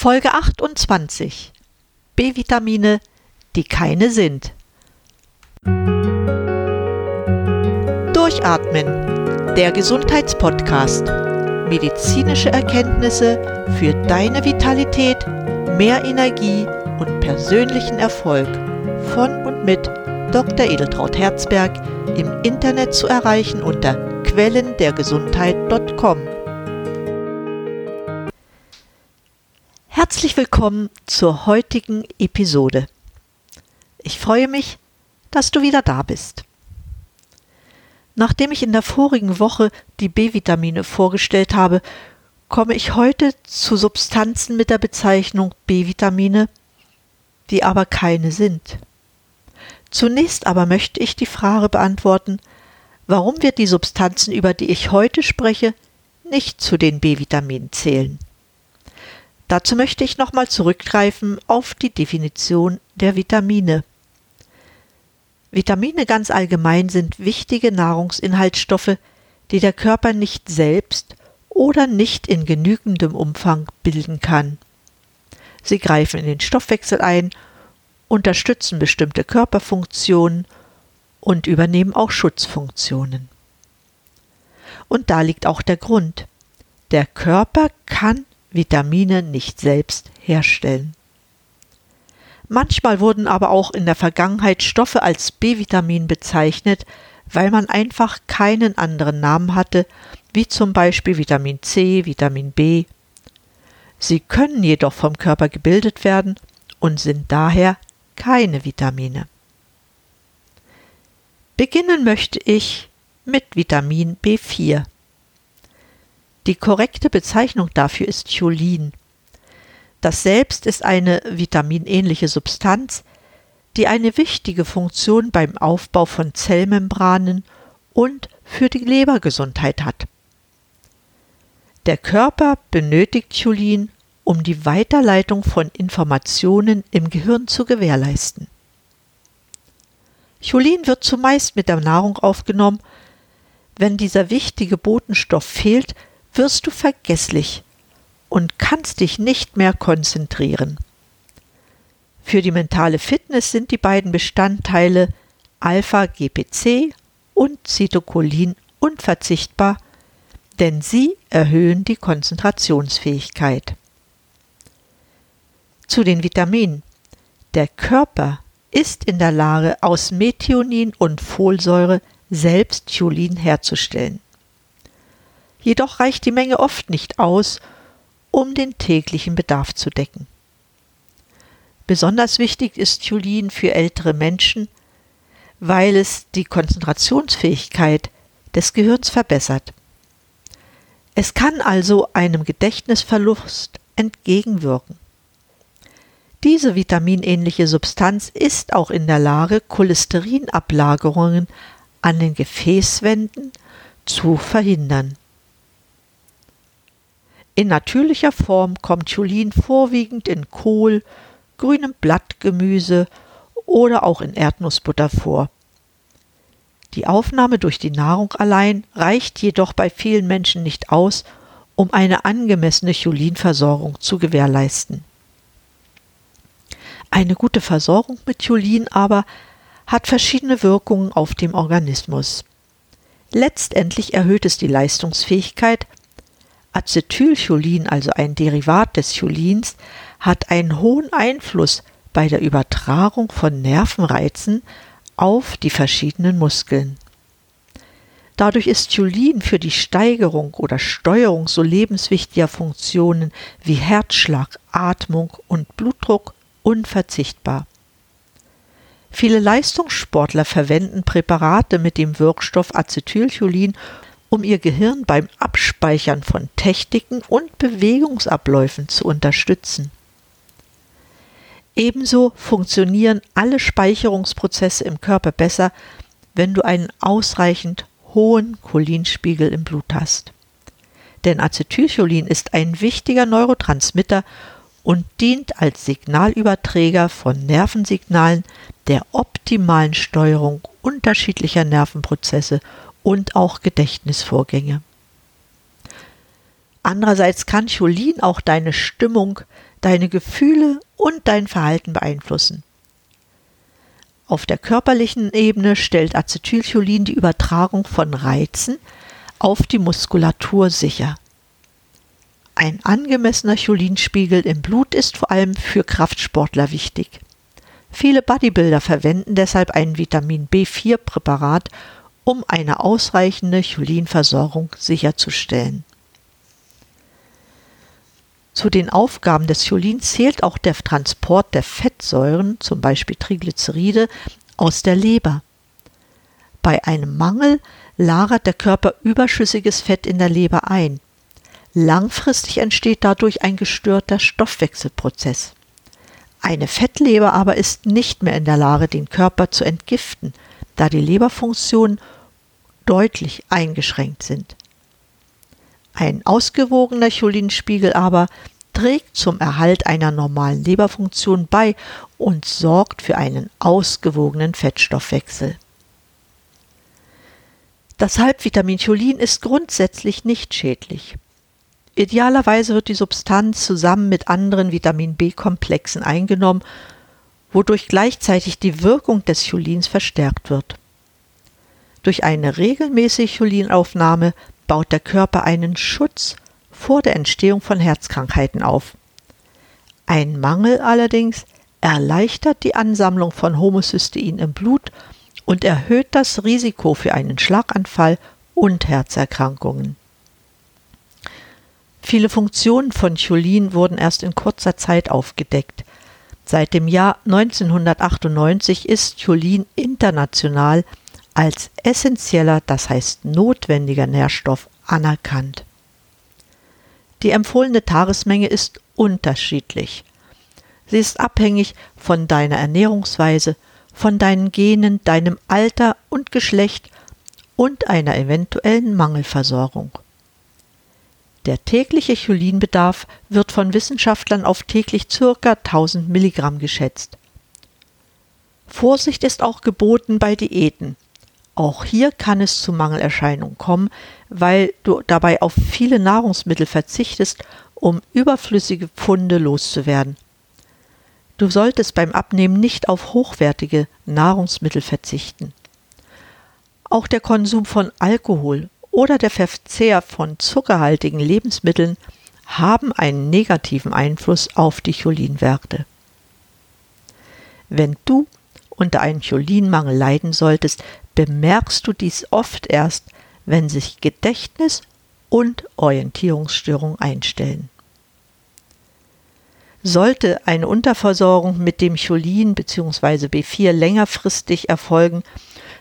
Folge 28 B-Vitamine, die keine sind. Durchatmen, der Gesundheitspodcast. Medizinische Erkenntnisse für deine Vitalität, mehr Energie und persönlichen Erfolg von und mit Dr. Edeltraut Herzberg im Internet zu erreichen unter quellendergesundheit.com. willkommen zur heutigen Episode. Ich freue mich, dass du wieder da bist. Nachdem ich in der vorigen Woche die B-Vitamine vorgestellt habe, komme ich heute zu Substanzen mit der Bezeichnung B-Vitamine, die aber keine sind. Zunächst aber möchte ich die Frage beantworten, warum wir die Substanzen, über die ich heute spreche, nicht zu den B-Vitaminen zählen. Dazu möchte ich nochmal zurückgreifen auf die Definition der Vitamine. Vitamine ganz allgemein sind wichtige Nahrungsinhaltsstoffe, die der Körper nicht selbst oder nicht in genügendem Umfang bilden kann. Sie greifen in den Stoffwechsel ein, unterstützen bestimmte Körperfunktionen und übernehmen auch Schutzfunktionen. Und da liegt auch der Grund. Der Körper kann Vitamine nicht selbst herstellen. Manchmal wurden aber auch in der Vergangenheit Stoffe als B-Vitamin bezeichnet, weil man einfach keinen anderen Namen hatte, wie zum Beispiel Vitamin C, Vitamin B. Sie können jedoch vom Körper gebildet werden und sind daher keine Vitamine. Beginnen möchte ich mit Vitamin B4. Die korrekte Bezeichnung dafür ist Cholin. Das selbst ist eine vitaminähnliche Substanz, die eine wichtige Funktion beim Aufbau von Zellmembranen und für die Lebergesundheit hat. Der Körper benötigt Cholin, um die Weiterleitung von Informationen im Gehirn zu gewährleisten. Cholin wird zumeist mit der Nahrung aufgenommen. Wenn dieser wichtige Botenstoff fehlt, wirst du vergesslich und kannst dich nicht mehr konzentrieren. Für die mentale Fitness sind die beiden Bestandteile Alpha-GPC und Cytocholin unverzichtbar, denn sie erhöhen die Konzentrationsfähigkeit. Zu den Vitaminen. Der Körper ist in der Lage, aus Methionin und Folsäure selbst Cholin herzustellen. Jedoch reicht die Menge oft nicht aus, um den täglichen Bedarf zu decken. Besonders wichtig ist Cholin für ältere Menschen, weil es die Konzentrationsfähigkeit des Gehirns verbessert. Es kann also einem Gedächtnisverlust entgegenwirken. Diese vitaminähnliche Substanz ist auch in der Lage, Cholesterinablagerungen an den Gefäßwänden zu verhindern. In natürlicher Form kommt Cholin vorwiegend in Kohl, grünem Blattgemüse oder auch in Erdnussbutter vor. Die Aufnahme durch die Nahrung allein reicht jedoch bei vielen Menschen nicht aus, um eine angemessene Cholinversorgung zu gewährleisten. Eine gute Versorgung mit Cholin aber hat verschiedene Wirkungen auf dem Organismus. Letztendlich erhöht es die Leistungsfähigkeit, Acetylcholin, also ein Derivat des Cholins, hat einen hohen Einfluss bei der Übertragung von Nervenreizen auf die verschiedenen Muskeln. Dadurch ist Cholin für die Steigerung oder Steuerung so lebenswichtiger Funktionen wie Herzschlag, Atmung und Blutdruck unverzichtbar. Viele Leistungssportler verwenden Präparate mit dem Wirkstoff Acetylcholin um ihr Gehirn beim Abspeichern von Techniken und Bewegungsabläufen zu unterstützen. Ebenso funktionieren alle Speicherungsprozesse im Körper besser, wenn du einen ausreichend hohen Cholinspiegel im Blut hast. Denn Acetylcholin ist ein wichtiger Neurotransmitter und dient als Signalüberträger von Nervensignalen der optimalen Steuerung unterschiedlicher Nervenprozesse und auch Gedächtnisvorgänge. Andererseits kann Cholin auch deine Stimmung, deine Gefühle und dein Verhalten beeinflussen. Auf der körperlichen Ebene stellt Acetylcholin die Übertragung von Reizen auf die Muskulatur sicher. Ein angemessener Cholinspiegel im Blut ist vor allem für Kraftsportler wichtig. Viele Bodybuilder verwenden deshalb ein Vitamin B4-Präparat, um eine ausreichende Cholinversorgung sicherzustellen. Zu den Aufgaben des Cholins zählt auch der Transport der Fettsäuren, zum Beispiel Triglyceride, aus der Leber. Bei einem Mangel lagert der Körper überschüssiges Fett in der Leber ein. Langfristig entsteht dadurch ein gestörter Stoffwechselprozess. Eine Fettleber aber ist nicht mehr in der Lage, den Körper zu entgiften, da die Leberfunktionen deutlich eingeschränkt sind. Ein ausgewogener Cholinspiegel aber trägt zum Erhalt einer normalen Leberfunktion bei und sorgt für einen ausgewogenen Fettstoffwechsel. Das Halbvitamin Cholin ist grundsätzlich nicht schädlich. Idealerweise wird die Substanz zusammen mit anderen Vitamin B-Komplexen eingenommen, wodurch gleichzeitig die Wirkung des Cholins verstärkt wird. Durch eine regelmäßige Cholinaufnahme baut der Körper einen Schutz vor der Entstehung von Herzkrankheiten auf. Ein Mangel allerdings erleichtert die Ansammlung von Homocystein im Blut und erhöht das Risiko für einen Schlaganfall und Herzerkrankungen. Viele Funktionen von Cholin wurden erst in kurzer Zeit aufgedeckt. Seit dem Jahr 1998 ist Cholin international als essentieller, das heißt notwendiger Nährstoff anerkannt. Die empfohlene Tagesmenge ist unterschiedlich. Sie ist abhängig von deiner Ernährungsweise, von deinen Genen, deinem Alter und Geschlecht und einer eventuellen Mangelversorgung. Der tägliche Cholinbedarf wird von Wissenschaftlern auf täglich ca. 1000 Milligramm geschätzt. Vorsicht ist auch geboten bei Diäten. Auch hier kann es zu Mangelerscheinungen kommen, weil du dabei auf viele Nahrungsmittel verzichtest, um überflüssige Pfunde loszuwerden. Du solltest beim Abnehmen nicht auf hochwertige Nahrungsmittel verzichten. Auch der Konsum von Alkohol oder der Verzehr von zuckerhaltigen Lebensmitteln haben einen negativen Einfluss auf die Cholinwerte. Wenn du unter einem Cholinmangel leiden solltest, bemerkst du dies oft erst, wenn sich Gedächtnis und Orientierungsstörung einstellen. Sollte eine Unterversorgung mit dem Cholin bzw. B4 längerfristig erfolgen,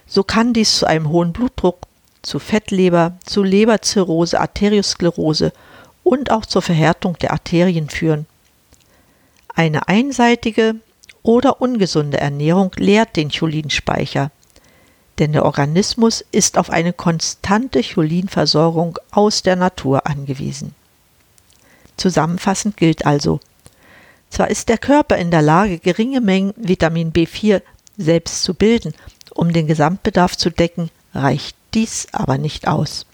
so kann dies zu einem hohen Blutdruck, zu Fettleber, zu Leberzirrhose, Arteriosklerose und auch zur Verhärtung der Arterien führen. Eine einseitige oder ungesunde Ernährung leert den Cholinspeicher, denn der Organismus ist auf eine konstante Cholinversorgung aus der Natur angewiesen. Zusammenfassend gilt also, zwar ist der Körper in der Lage, geringe Mengen Vitamin B4 selbst zu bilden, um den Gesamtbedarf zu decken, reicht dies aber nicht aus.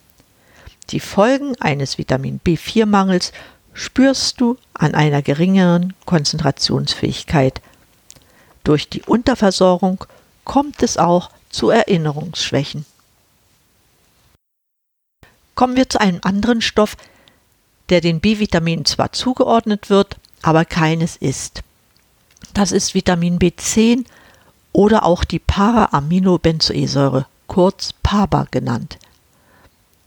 Die Folgen eines Vitamin B4-Mangels spürst du an einer geringeren Konzentrationsfähigkeit durch die Unterversorgung kommt es auch zu Erinnerungsschwächen. Kommen wir zu einem anderen Stoff, der den B-Vitaminen zwar zugeordnet wird, aber keines ist. Das ist Vitamin B10 oder auch die Para-Aminobenzoesäure, kurz PABA genannt.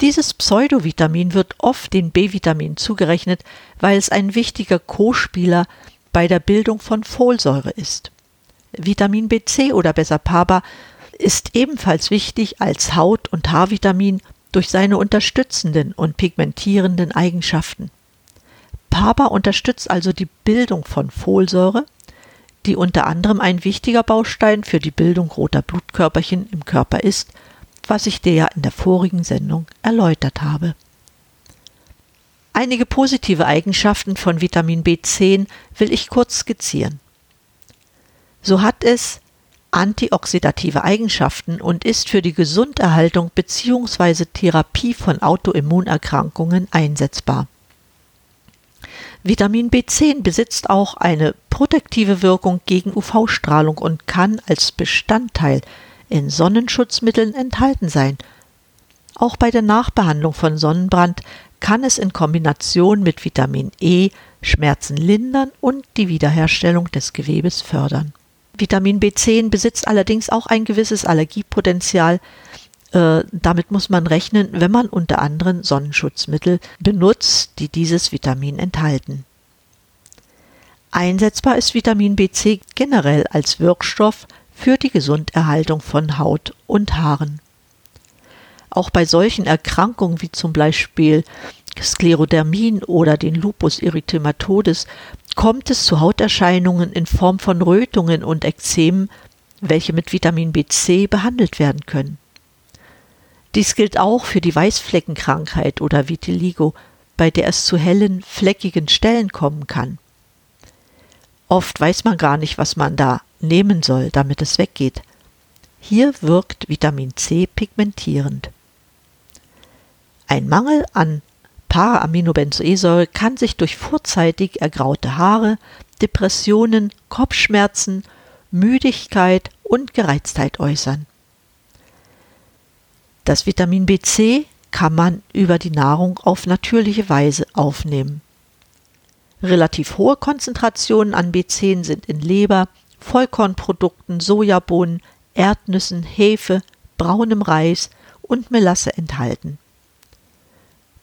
Dieses Pseudovitamin wird oft den B-Vitaminen zugerechnet, weil es ein wichtiger Co-Spieler bei der Bildung von Folsäure ist. Vitamin B10 oder besser PABA ist ebenfalls wichtig als Haut- und Haarvitamin durch seine unterstützenden und pigmentierenden Eigenschaften. PABA unterstützt also die Bildung von Folsäure, die unter anderem ein wichtiger Baustein für die Bildung roter Blutkörperchen im Körper ist, was ich dir ja in der vorigen Sendung erläutert habe. Einige positive Eigenschaften von Vitamin B10 will ich kurz skizzieren. So hat es antioxidative Eigenschaften und ist für die Gesunderhaltung bzw. Therapie von Autoimmunerkrankungen einsetzbar. Vitamin B10 besitzt auch eine protektive Wirkung gegen UV-Strahlung und kann als Bestandteil in Sonnenschutzmitteln enthalten sein. Auch bei der Nachbehandlung von Sonnenbrand kann es in Kombination mit Vitamin E Schmerzen lindern und die Wiederherstellung des Gewebes fördern. Vitamin B10 besitzt allerdings auch ein gewisses Allergiepotenzial. Äh, damit muss man rechnen, wenn man unter anderem Sonnenschutzmittel benutzt, die dieses Vitamin enthalten. Einsetzbar ist Vitamin B10 generell als Wirkstoff für die Gesunderhaltung von Haut und Haaren. Auch bei solchen Erkrankungen wie zum Beispiel Sklerodermin oder den Lupus erythematodes kommt es zu Hauterscheinungen in Form von Rötungen und Ekzemen, welche mit Vitamin B10 behandelt werden können. Dies gilt auch für die Weißfleckenkrankheit oder Vitiligo, bei der es zu hellen, fleckigen Stellen kommen kann. Oft weiß man gar nicht, was man da nehmen soll, damit es weggeht. Hier wirkt Vitamin C pigmentierend. Ein Mangel an Para-Aminobenzoesäure kann sich durch vorzeitig ergraute Haare, Depressionen, Kopfschmerzen, Müdigkeit und Gereiztheit äußern. Das Vitamin B10 kann man über die Nahrung auf natürliche Weise aufnehmen. Relativ hohe Konzentrationen an B10 sind in Leber, Vollkornprodukten, Sojabohnen, Erdnüssen, Hefe, braunem Reis und Melasse enthalten.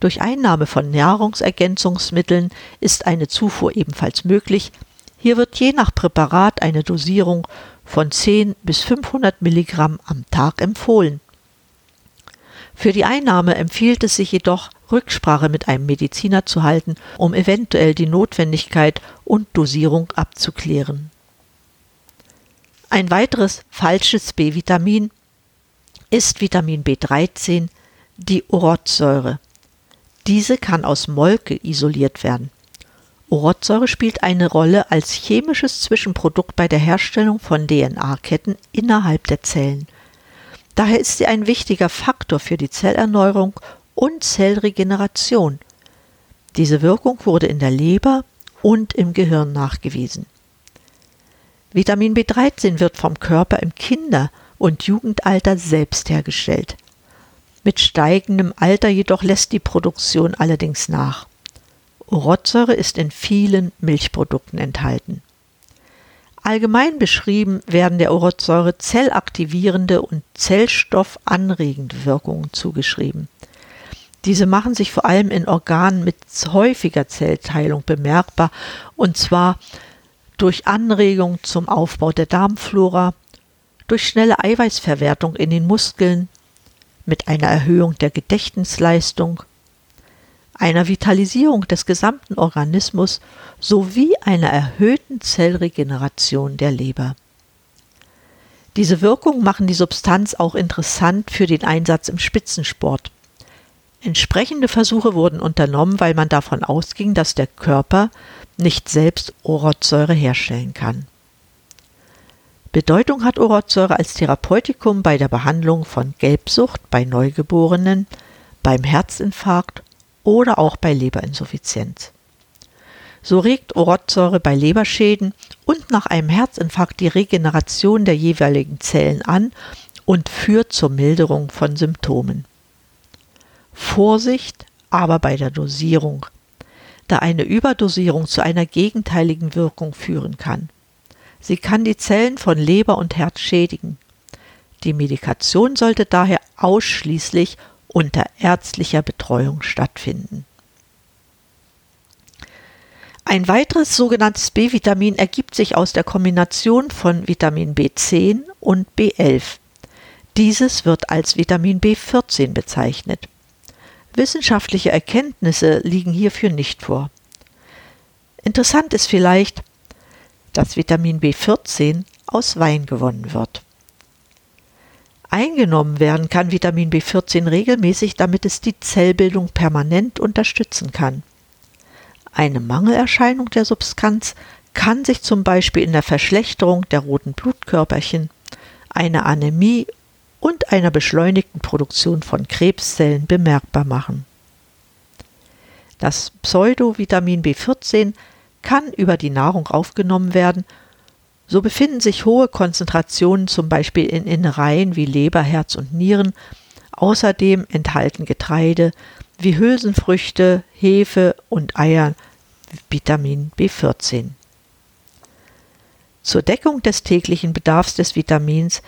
Durch Einnahme von Nahrungsergänzungsmitteln ist eine Zufuhr ebenfalls möglich. Hier wird je nach Präparat eine Dosierung von 10 bis 500 Milligramm am Tag empfohlen. Für die Einnahme empfiehlt es sich jedoch, Rücksprache mit einem Mediziner zu halten, um eventuell die Notwendigkeit und Dosierung abzuklären. Ein weiteres falsches B-Vitamin ist Vitamin B13, die Urotsäure. Diese kann aus Molke isoliert werden. Urotsäure spielt eine Rolle als chemisches Zwischenprodukt bei der Herstellung von DNA-Ketten innerhalb der Zellen. Daher ist sie ein wichtiger Faktor für die Zellerneuerung und Zellregeneration. Diese Wirkung wurde in der Leber und im Gehirn nachgewiesen. Vitamin B13 wird vom Körper im Kinder- und Jugendalter selbst hergestellt. Mit steigendem Alter jedoch lässt die Produktion allerdings nach. Urotsäure ist in vielen Milchprodukten enthalten. Allgemein beschrieben werden der Urotsäure zellaktivierende und zellstoffanregende Wirkungen zugeschrieben. Diese machen sich vor allem in Organen mit häufiger Zellteilung bemerkbar, und zwar durch Anregung zum Aufbau der Darmflora, durch schnelle Eiweißverwertung in den Muskeln, mit einer Erhöhung der Gedächtnisleistung, einer Vitalisierung des gesamten Organismus sowie einer erhöhten Zellregeneration der Leber. Diese Wirkung machen die Substanz auch interessant für den Einsatz im Spitzensport. Entsprechende Versuche wurden unternommen, weil man davon ausging, dass der Körper nicht selbst Urotsäure herstellen kann. Bedeutung hat Urotsäure als Therapeutikum bei der Behandlung von Gelbsucht bei Neugeborenen, beim Herzinfarkt oder auch bei Leberinsuffizienz. So regt Urotsäure bei Leberschäden und nach einem Herzinfarkt die Regeneration der jeweiligen Zellen an und führt zur Milderung von Symptomen. Vorsicht aber bei der Dosierung, da eine Überdosierung zu einer gegenteiligen Wirkung führen kann. Sie kann die Zellen von Leber und Herz schädigen. Die Medikation sollte daher ausschließlich unter ärztlicher Betreuung stattfinden. Ein weiteres sogenanntes B-Vitamin ergibt sich aus der Kombination von Vitamin B10 und B11. Dieses wird als Vitamin B14 bezeichnet. Wissenschaftliche Erkenntnisse liegen hierfür nicht vor. Interessant ist vielleicht, dass Vitamin B14 aus Wein gewonnen wird. Eingenommen werden kann Vitamin B14 regelmäßig, damit es die Zellbildung permanent unterstützen kann. Eine Mangelerscheinung der Substanz kann sich zum Beispiel in der Verschlechterung der roten Blutkörperchen, einer Anämie und einer beschleunigten Produktion von Krebszellen bemerkbar machen. Das Pseudovitamin B14 kann über die Nahrung aufgenommen werden. So befinden sich hohe Konzentrationen zum Beispiel in Innereien wie Leber, Herz und Nieren. Außerdem enthalten Getreide wie Hülsenfrüchte, Hefe und Eier Vitamin B14. Zur Deckung des täglichen Bedarfs des Vitamins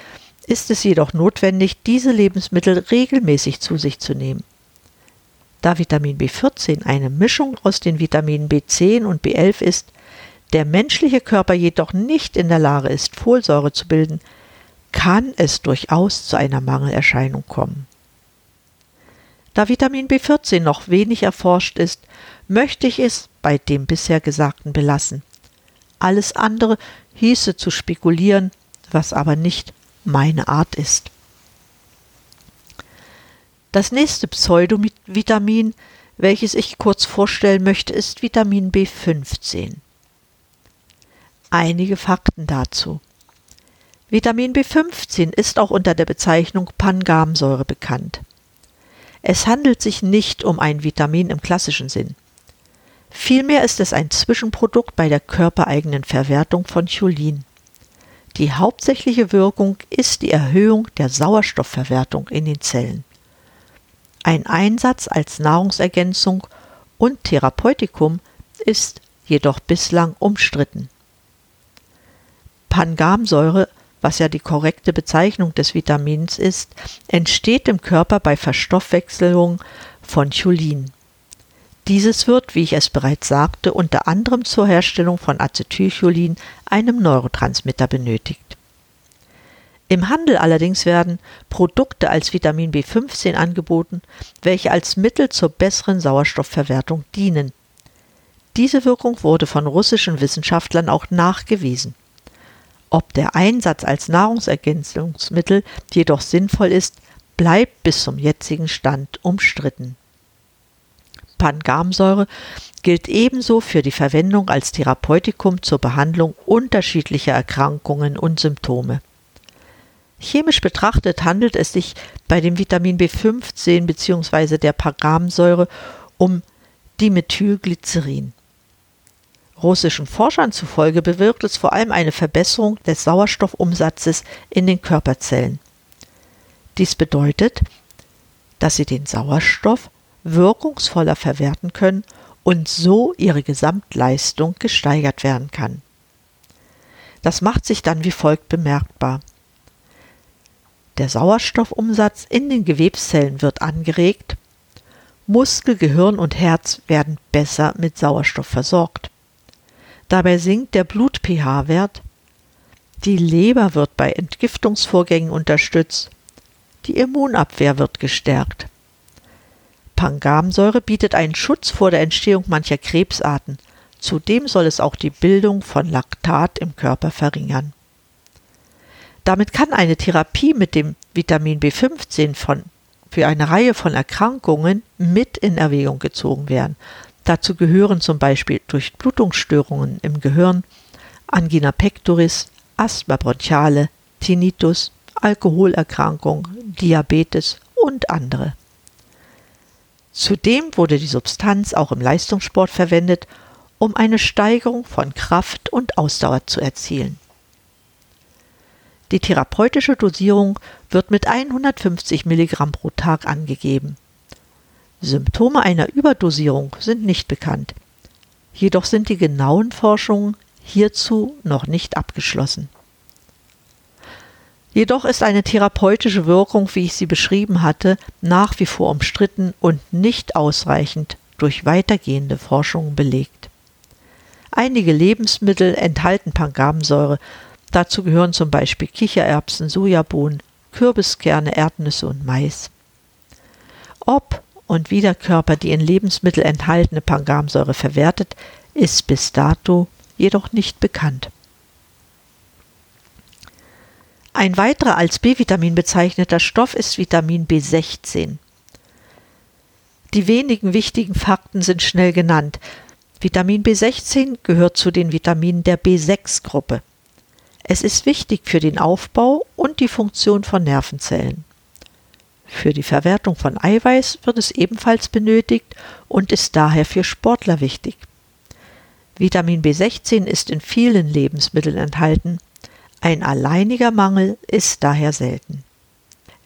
ist es jedoch notwendig, diese Lebensmittel regelmäßig zu sich zu nehmen. Da Vitamin B14 eine Mischung aus den Vitaminen B10 und B11 ist, der menschliche Körper jedoch nicht in der Lage ist, Folsäure zu bilden, kann es durchaus zu einer Mangelerscheinung kommen. Da Vitamin B14 noch wenig erforscht ist, möchte ich es bei dem bisher Gesagten belassen. Alles andere hieße zu spekulieren, was aber nicht meine Art ist. Das nächste Pseudovitamin, welches ich kurz vorstellen möchte, ist Vitamin B15. Einige Fakten dazu. Vitamin B15 ist auch unter der Bezeichnung Pangamsäure bekannt. Es handelt sich nicht um ein Vitamin im klassischen Sinn. Vielmehr ist es ein Zwischenprodukt bei der körpereigenen Verwertung von Cholin. Die hauptsächliche Wirkung ist die Erhöhung der Sauerstoffverwertung in den Zellen. Ein Einsatz als Nahrungsergänzung und Therapeutikum ist jedoch bislang umstritten. Pangamsäure, was ja die korrekte Bezeichnung des Vitamins ist, entsteht im Körper bei Verstoffwechselung von Cholin. Dieses wird, wie ich es bereits sagte, unter anderem zur Herstellung von Acetylcholin, einem Neurotransmitter, benötigt. Im Handel allerdings werden Produkte als Vitamin B15 angeboten, welche als Mittel zur besseren Sauerstoffverwertung dienen. Diese Wirkung wurde von russischen Wissenschaftlern auch nachgewiesen. Ob der Einsatz als Nahrungsergänzungsmittel jedoch sinnvoll ist, bleibt bis zum jetzigen Stand umstritten. Pangamsäure gilt ebenso für die Verwendung als Therapeutikum zur Behandlung unterschiedlicher Erkrankungen und Symptome. Chemisch betrachtet handelt es sich bei dem Vitamin B15 bzw. der Pangamsäure um Dimethylglycerin. Russischen Forschern zufolge bewirkt es vor allem eine Verbesserung des Sauerstoffumsatzes in den Körperzellen. Dies bedeutet, dass sie den Sauerstoff wirkungsvoller verwerten können und so ihre Gesamtleistung gesteigert werden kann. Das macht sich dann wie folgt bemerkbar. Der Sauerstoffumsatz in den Gewebszellen wird angeregt, Muskel, Gehirn und Herz werden besser mit Sauerstoff versorgt. Dabei sinkt der Blut-pH-Wert, die Leber wird bei Entgiftungsvorgängen unterstützt, die Immunabwehr wird gestärkt. Pangamsäure bietet einen Schutz vor der Entstehung mancher Krebsarten. Zudem soll es auch die Bildung von Laktat im Körper verringern. Damit kann eine Therapie mit dem Vitamin B15 von, für eine Reihe von Erkrankungen mit in Erwägung gezogen werden. Dazu gehören zum Beispiel Durchblutungsstörungen im Gehirn, Angina pectoris, Asthma bronchiale, Tinnitus, Alkoholerkrankung, Diabetes und andere. Zudem wurde die Substanz auch im Leistungssport verwendet, um eine Steigerung von Kraft und Ausdauer zu erzielen. Die therapeutische Dosierung wird mit 150 Milligramm pro Tag angegeben. Symptome einer Überdosierung sind nicht bekannt. Jedoch sind die genauen Forschungen hierzu noch nicht abgeschlossen. Jedoch ist eine therapeutische Wirkung, wie ich sie beschrieben hatte, nach wie vor umstritten und nicht ausreichend durch weitergehende Forschungen belegt. Einige Lebensmittel enthalten Pangamsäure, dazu gehören zum Beispiel Kichererbsen, Sojabohnen, Kürbiskerne, Erdnüsse und Mais. Ob und wie der Körper die in Lebensmittel enthaltene Pangamsäure verwertet, ist bis dato jedoch nicht bekannt. Ein weiterer als B-Vitamin bezeichneter Stoff ist Vitamin B16. Die wenigen wichtigen Fakten sind schnell genannt. Vitamin B16 gehört zu den Vitaminen der B6-Gruppe. Es ist wichtig für den Aufbau und die Funktion von Nervenzellen. Für die Verwertung von Eiweiß wird es ebenfalls benötigt und ist daher für Sportler wichtig. Vitamin B16 ist in vielen Lebensmitteln enthalten. Ein alleiniger Mangel ist daher selten.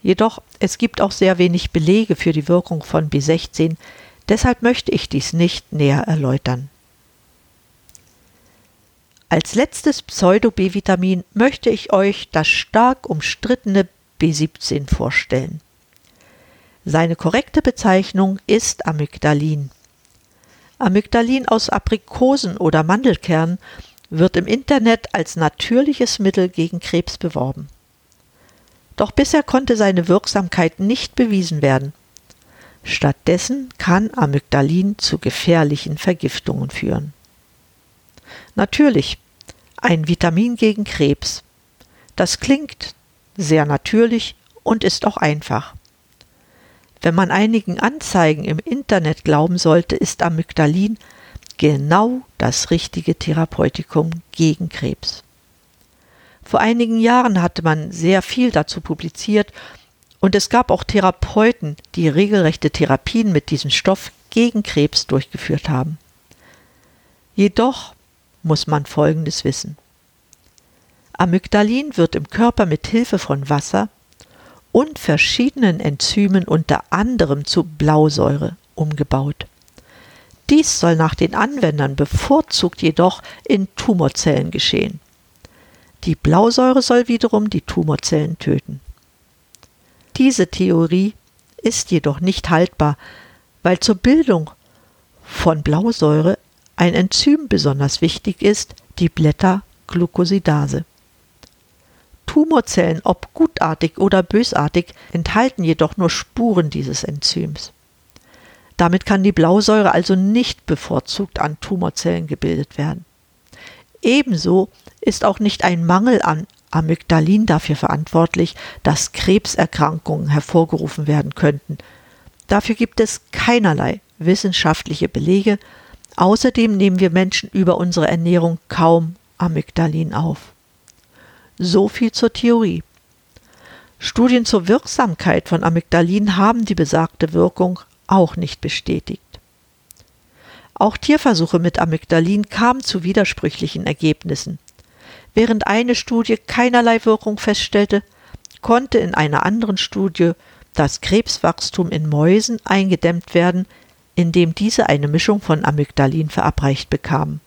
Jedoch es gibt auch sehr wenig Belege für die Wirkung von B16, deshalb möchte ich dies nicht näher erläutern. Als letztes Pseudo-B-Vitamin möchte ich euch das stark umstrittene B17 vorstellen. Seine korrekte Bezeichnung ist Amygdalin. Amygdalin aus Aprikosen oder Mandelkernen wird im Internet als natürliches Mittel gegen Krebs beworben. Doch bisher konnte seine Wirksamkeit nicht bewiesen werden. Stattdessen kann Amygdalin zu gefährlichen Vergiftungen führen. Natürlich, ein Vitamin gegen Krebs. Das klingt sehr natürlich und ist auch einfach. Wenn man einigen Anzeigen im Internet glauben sollte, ist Amygdalin genau das richtige Therapeutikum gegen Krebs. Vor einigen Jahren hatte man sehr viel dazu publiziert und es gab auch Therapeuten, die regelrechte Therapien mit diesem Stoff gegen Krebs durchgeführt haben. Jedoch muss man Folgendes wissen. Amygdalin wird im Körper mit Hilfe von Wasser und verschiedenen Enzymen unter anderem zu Blausäure umgebaut. Dies soll nach den Anwendern bevorzugt jedoch in Tumorzellen geschehen. Die Blausäure soll wiederum die Tumorzellen töten. Diese Theorie ist jedoch nicht haltbar, weil zur Bildung von Blausäure ein Enzym besonders wichtig ist, die Blätter-Glucosidase. Tumorzellen, ob gutartig oder bösartig, enthalten jedoch nur Spuren dieses Enzyms. Damit kann die Blausäure also nicht bevorzugt an Tumorzellen gebildet werden. Ebenso ist auch nicht ein Mangel an Amygdalin dafür verantwortlich, dass Krebserkrankungen hervorgerufen werden könnten. Dafür gibt es keinerlei wissenschaftliche Belege, Außerdem nehmen wir Menschen über unsere Ernährung kaum Amygdalin auf. So viel zur Theorie. Studien zur Wirksamkeit von Amygdalin haben die besagte Wirkung auch nicht bestätigt. Auch Tierversuche mit Amygdalin kamen zu widersprüchlichen Ergebnissen. Während eine Studie keinerlei Wirkung feststellte, konnte in einer anderen Studie das Krebswachstum in Mäusen eingedämmt werden, indem diese eine Mischung von Amygdalin verabreicht bekamen.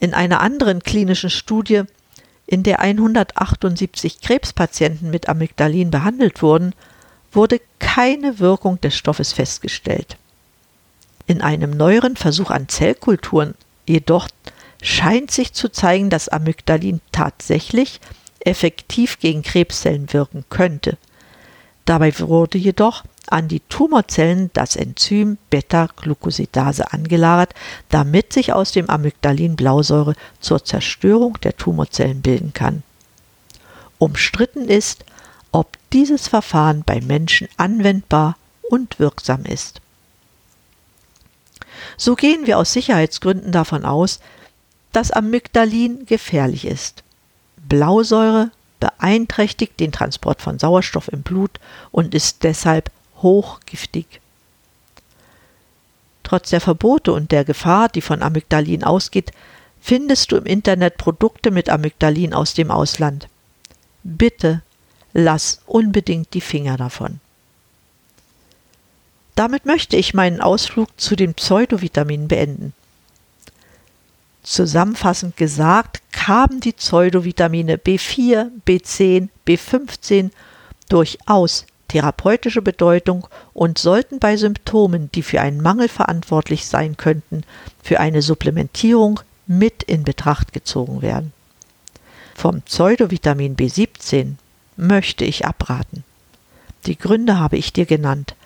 In einer anderen klinischen Studie, in der 178 Krebspatienten mit Amygdalin behandelt wurden, wurde keine Wirkung des Stoffes festgestellt. In einem neueren Versuch an Zellkulturen jedoch scheint sich zu zeigen, dass Amygdalin tatsächlich effektiv gegen Krebszellen wirken könnte. Dabei wurde jedoch an die Tumorzellen das Enzym Beta-Glucosidase angelagert, damit sich aus dem Amygdalin Blausäure zur Zerstörung der Tumorzellen bilden kann. Umstritten ist, ob dieses Verfahren bei Menschen anwendbar und wirksam ist. So gehen wir aus Sicherheitsgründen davon aus, dass Amygdalin gefährlich ist. Blausäure beeinträchtigt den Transport von Sauerstoff im Blut und ist deshalb hochgiftig. Trotz der Verbote und der Gefahr, die von Amygdalin ausgeht, findest du im Internet Produkte mit Amygdalin aus dem Ausland. Bitte lass unbedingt die Finger davon. Damit möchte ich meinen Ausflug zu den Pseudovitaminen beenden. Zusammenfassend gesagt haben die Pseudovitamine B4, B10, B15 durchaus therapeutische Bedeutung und sollten bei Symptomen, die für einen Mangel verantwortlich sein könnten, für eine Supplementierung mit in Betracht gezogen werden. Vom Pseudovitamin B17 möchte ich abraten. Die Gründe habe ich dir genannt,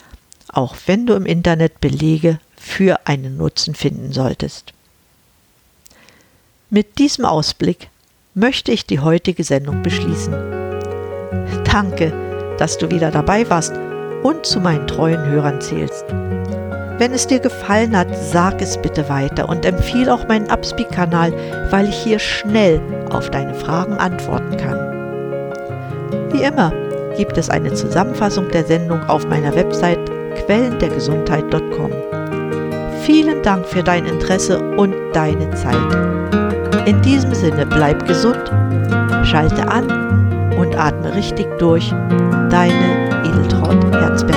auch wenn du im Internet Belege für einen Nutzen finden solltest. Mit diesem Ausblick möchte ich die heutige Sendung beschließen. Danke, dass du wieder dabei warst und zu meinen treuen Hörern zählst. Wenn es dir gefallen hat, sag es bitte weiter und empfehle auch meinen Upspeak-Kanal, weil ich hier schnell auf deine Fragen antworten kann. Wie immer, gibt es eine Zusammenfassung der Sendung auf meiner Website quellendergesundheit.com. Vielen Dank für dein Interesse und deine Zeit. In diesem Sinne bleib gesund, schalte an atme richtig durch. Deine Edeltraut Herzberg.